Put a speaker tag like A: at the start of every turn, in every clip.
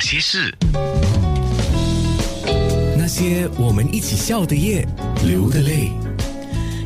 A: 些事？
B: 那些我们一起笑的夜，流的泪。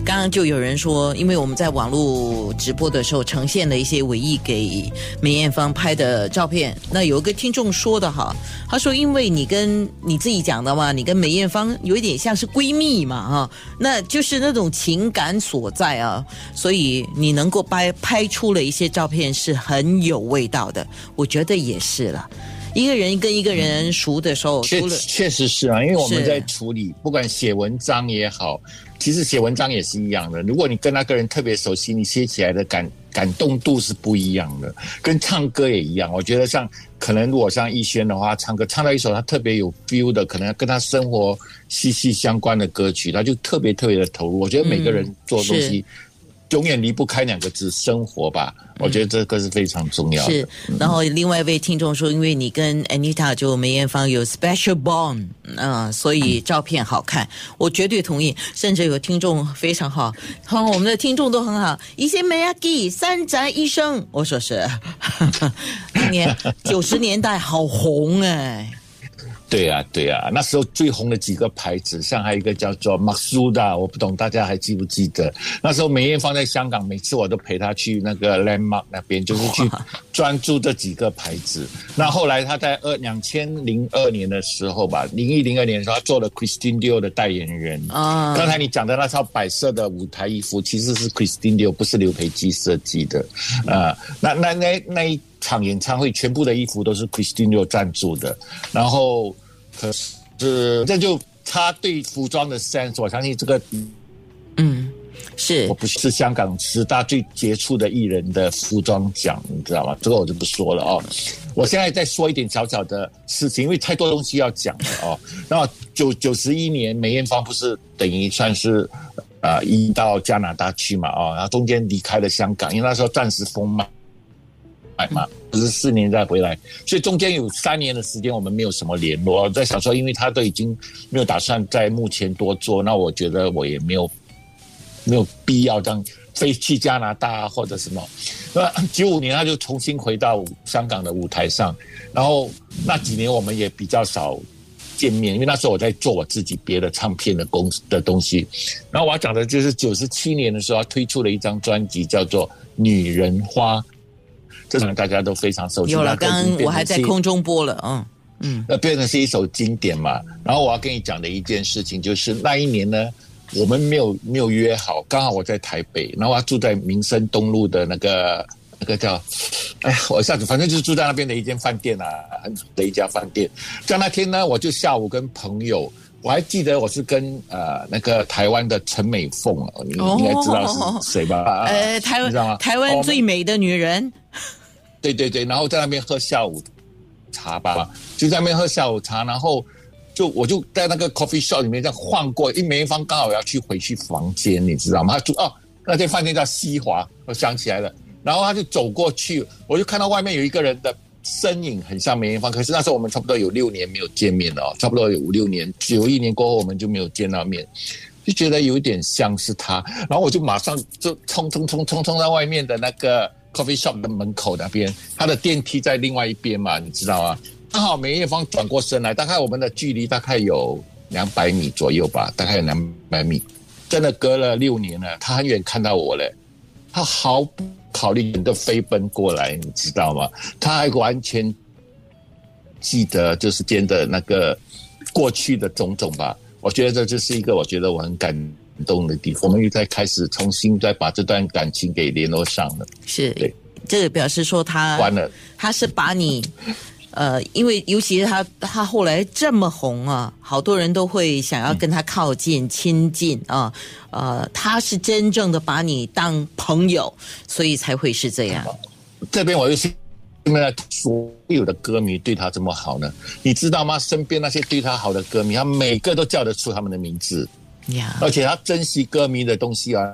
C: 刚刚就有人说，因为我们在网络直播的时候呈现了一些伟毅给梅艳芳拍的照片，那有一个听众说的哈，他说因为你跟你自己讲的嘛，你跟梅艳芳有一点像是闺蜜嘛哈，那就是那种情感所在啊，所以你能够拍拍出了一些照片是很有味道的，我觉得也是了。一个人跟一个人熟的时候，
D: 确确实是啊，因为我们在处理，不管写文章也好，其实写文章也是一样的。如果你跟那个人特别熟悉，你写起来的感感动度是不一样的。跟唱歌也一样，我觉得像可能如果像逸轩的话，唱歌唱到一首他特别有 feel 的，可能跟他生活息息相关的歌曲，他就特别特别的投入。我觉得每个人做东西。永远离不开两个字“生活”吧，我觉得这个是非常重要的。
C: 是，然后另外一位听众说，因为你跟 Anita 就梅艳芳有 special bond，嗯、所以照片好看，我绝对同意。甚至有听众非常好，好，我们的听众都很好。一些梅亚基三宅一生，我说是，当年九十年代好红哎、
D: 对呀、对呀、那时候最红的几个牌子，像还有一个叫做 Maxuda，我不懂大家还记不记得？那时候梅艳芳在香港，每次我都陪她去那个 Landmark 那边，就是去专注这几个牌子。那后来她在二两千零二年的时候吧，零一零二年的时候，她做了 Christine Dior 的代言人。
C: 啊
D: 刚才你讲的那套白色的舞台衣服，其实是 Christine Dior，不是刘培基设计的。啊、那那那那一场演唱会，全部的衣服都是 Christine Dior 赞助的。然后，可是这就他对服装的 sense，我相信这个
C: 嗯，是
D: 我不是香港十大最杰出的艺人的服装奖，你知道吗？这个我就不说了哦。我现在再说一点小小的事情，因为太多东西要讲了哦。那么九九十一年，梅艳芳不是等于算是啊移到加拿大去嘛？哦，然后中间离开了香港，因为那时候暂时封嘛。买嘛，不是四年再回来，所以中间有三年的时间我们没有什么联络。我在想说，因为他都已经没有打算在目前多做，那我觉得我也没有没有必要这样飞去加拿大或者什么。那九五年他就重新回到香港的舞台上，然后那几年我们也比较少见面，因为那时候我在做我自己别的唱片的公司的东西。然后我要讲的就是九十七年的时候，他推出了一张专辑，叫做《女人花》，这可能大家都非常熟悉。
C: 有了。刚刚我还在空中播了，嗯嗯，
D: 那变成是一首经典嘛。然后我要跟你讲的一件事情就是那一年呢，我们没有没有约好，刚好我在台北，然后我住在民生东路的那个那个叫，哎呀，我一下子反正就是住在那边的一间饭店啊，很的一家饭店。在那天呢，我就下午跟朋友。我还记得我是跟呃那个台湾的陈美凤，哦你
C: 哦
D: 应该知道是谁吧？啊
C: 呃，台湾台湾
D: 哦
C: 最美的女人，
D: 对对对，然后在那边喝下午茶吧，就在那边喝下午茶，然后就我就在那个 coffee shop 里面这样晃过，因为梅艳芳刚好要去回去房间，你知道吗？他住哦，那间饭店叫西华，我想起来了，然后他就走过去，我就看到外面有一个人的身影很像梅艳芳，可是那时候我们差不多有六年没有见面了哦，差不多有五六年，九一年过后我们就没有见到面。就觉得有一点像是他，然后我就马上就冲冲冲冲冲到外面的那个 coffee shop 的门口那边，他的电梯在另外一边嘛，你知道吗？刚好梅艳芳转过身来，大概我们的距离大概有两百米左右吧，大概有两百米，真的隔了六年了，他很远看到我了，他毫不考虑的飞奔过来，你知道吗？他还完全记得就是间的那个过去的种种吧。我觉得这就是一个我觉得我很感动的地方。我们又在开始重新再把这段感情给联络上了。
C: 是
D: 对
C: 这个表示说他
D: 完了，
C: 他是把你。呃，因为尤其是他，他后来这么红啊，好多人都会想要跟他靠近、亲近啊。呃，他是真正的把你当朋友，所以才会是这样。
D: 这边我就现在所有的歌迷对他这么好呢？你知道吗？身边那些对他好的歌迷，他每个都叫得出他们的名字。
C: 呀，
D: 而且他珍惜歌迷的东西啊，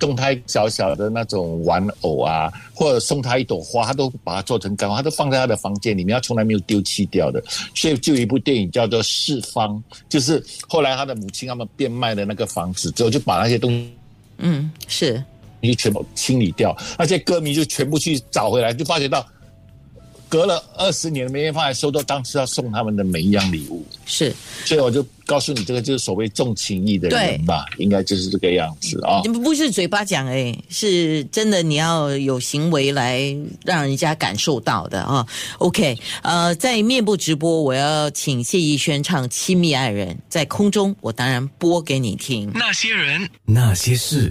D: 送他小小的那种玩偶啊，或者送他一朵花，他都把它做成干花，他都放在他的房间里面，他从来没有丢弃掉的。所以就有一部电影叫做《四方》，就是后来他的母亲他们变卖的那个房子之后，就把那些东西。
C: 嗯，是
D: 就全部清理掉，那些歌迷就全部去找回来，就发觉到隔了二十年，梅艳芳还收到当时要送他们的每一样礼物，
C: 是，
D: 所以我就告诉你，这个就是所谓重情义的人吧，应该就是这个样子啊。
C: 不不是嘴巴讲哎，是真的，你要有行为来让人家感受到的啊。OK，呃，在面部直播，我要请谢逸轩唱《亲密爱人》，在空中，我当然播给你听。
B: 那些人，那些事。